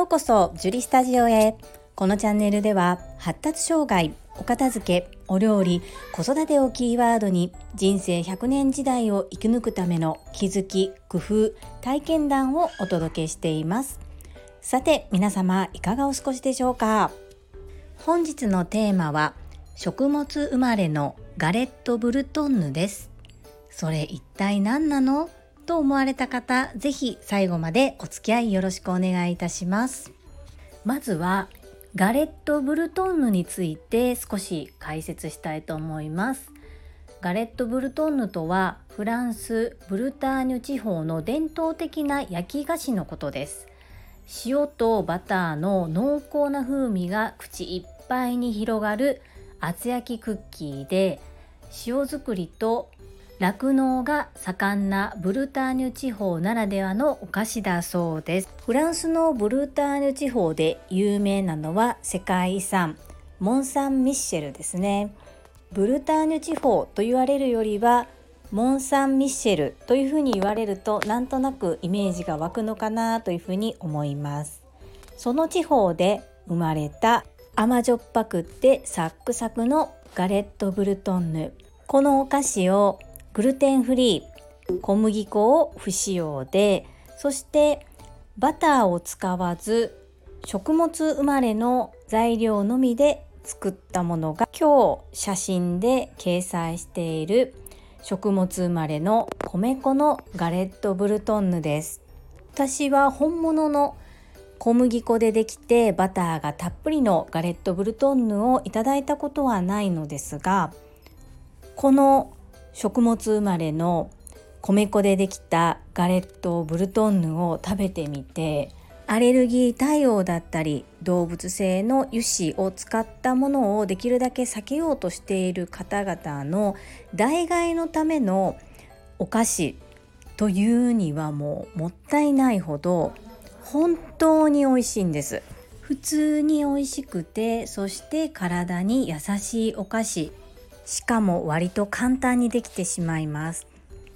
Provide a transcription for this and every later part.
ようこそジュリスタジオへ。このチャンネルでは発達障害お片付けお料理子育てをキーワードに人生100年時代を生き抜くための気づき工夫体験談をお届けしています。さて皆様いかがお過ごしでしょうか？本日のテーマは食物生まれのガレットブルトンヌです。それ一体何なの？と思われた方、ぜひ最後までお付き合いよろしくお願いいたします。まずはガレット・ブルトンヌについて少し解説したいと思います。ガレット・ブルトンヌとはフランス・ブルターニュ地方の伝統的な焼き菓子のことです。塩とバターの濃厚な風味が口いっぱいに広がる厚焼きクッキーで塩作りと酪農が盛んなブルターニュ地方ならではのお菓子だそうです。フランスのブルターニュ地方で有名なのは世界遺産モン・サン・ミッシェルですね。ブルターニュ地方と言われるよりはモン・サン・ミッシェルというふうに言われるとなんとなくイメージが湧くのかなというふうに思います。その地方で生まれた甘じょっぱくってサックサクのガレット・ブルトンヌ。このお菓子をグルテンフリー小麦粉を不使用でそしてバターを使わず食物生まれの材料のみで作ったものが今日写真で掲載している食物生まれの米粉のガレットブルトンヌです。私は本物の小麦粉でできてバターがたっぷりのガレットブルトンヌをいただいたことはないのですがこの食物生まれの米粉でできたガレットブルトンヌを食べてみてアレルギー対応だったり動物性の油脂を使ったものをできるだけ避けようとしている方々の代替のためのお菓子というにはもうもったいないほど本当に美味しいんです。普通に美味しくてそして体に優しいお菓子。しかも割と簡単にできてしまいます。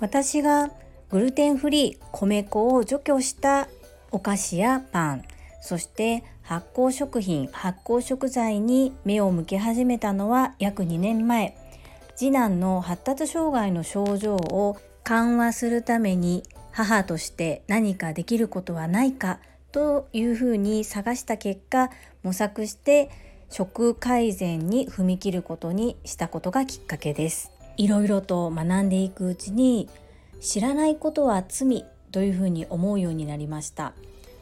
私がグルテンフリー米粉を除去したお菓子やパンそして発酵食品発酵食材に目を向け始めたのは約2年前。次男の発達障害の症状を緩和するために母として何かできることはないかというふうに探した結果模索して食改善に踏み切ることにしたことがきっかけです。いろいろと学んでいくうちに知らないことは罪というふうに思うようになりました。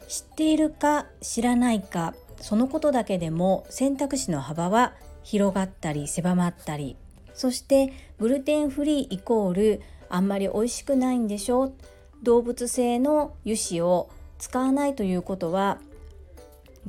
知っているか知らないかそのことだけでも選択肢の幅は広がったり狭まったり。そしてグルテンフリーイコールあんまり美味しくないんでしょ？う動物性の油脂を使わないということは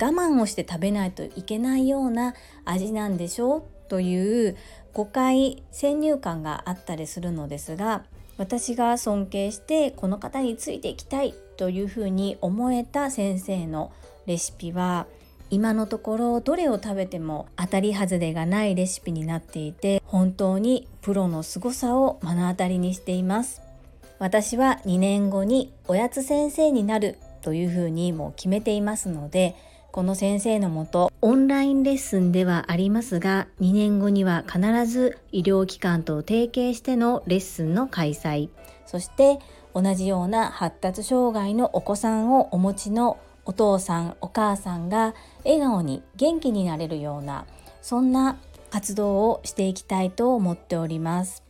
我慢をして食べないといけないような味なんでしょうという誤解先入観があったりするのですが私が尊敬してこの方についていきたいというふうに思えた先生のレシピは今のところどれを食べても当たり外れがないレシピになっていて本当にプロの凄さを目の当たりにしています。私は2年後におやつ先生になるというふうにもう決めていますのでこの先生のもとオンラインレッスンではありますが2年後には必ず医療機関と提携してのレッスンの開催。そして同じような発達障害のお子さんをお持ちのお父さんお母さんが笑顔に元気になれるようなそんな活動をしていきたいと思っております。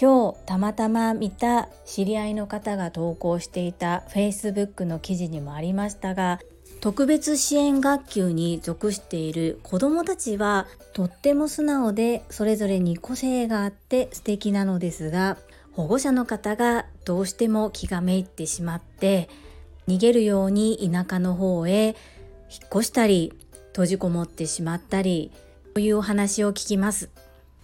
今日たまたま見た知り合いの方が投稿していた Facebook の記事にもありましたが特別支援学級に属している子どもたちはとっても素直でそれぞれに個性があって素敵なのですが保護者の方がどうしても気がめいってしまって逃げるように田舎の方へ引っ越したり閉じこもってしまったりというお話を聞きます。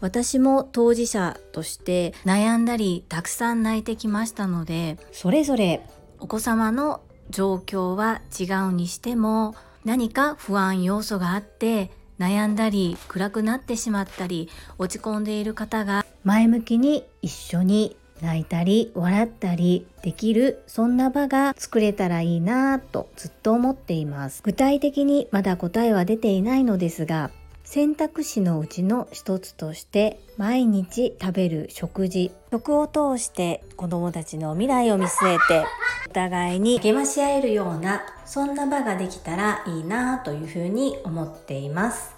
私も当事者として悩んだりたくさん泣いてきましたのでそれぞれお子様の状況は違うにしても何か不安要素があって悩んだり暗くなってしまったり落ち込んでいる方が前向きに一緒に泣いたり笑ったりできるそんな場が作れたらいいなぁとずっと思っています。具体的にまだ答えは出ていないのですが選択肢のうちの一つとして毎日食べる食事。食を通して子どもたちの未来を見据えてお互いに励まし合えるようなそんな場ができたらいいなというふうに思っています。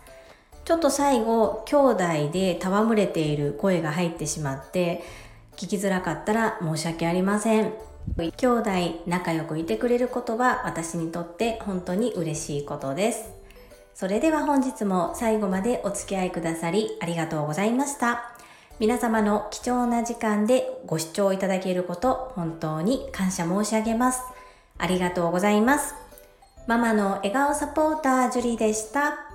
ちょっと最後兄弟で戯れている声が入ってしまって聞きづらかったら申し訳ありません。兄弟仲良くいてくれることは私にとって本当に嬉しいことです。それでは本日も最後までお付き合いくださりありがとうございました。皆様の貴重な時間でご視聴いただけること本当に感謝申し上げます。ありがとうございます。ママの笑顔サポータージュリでした。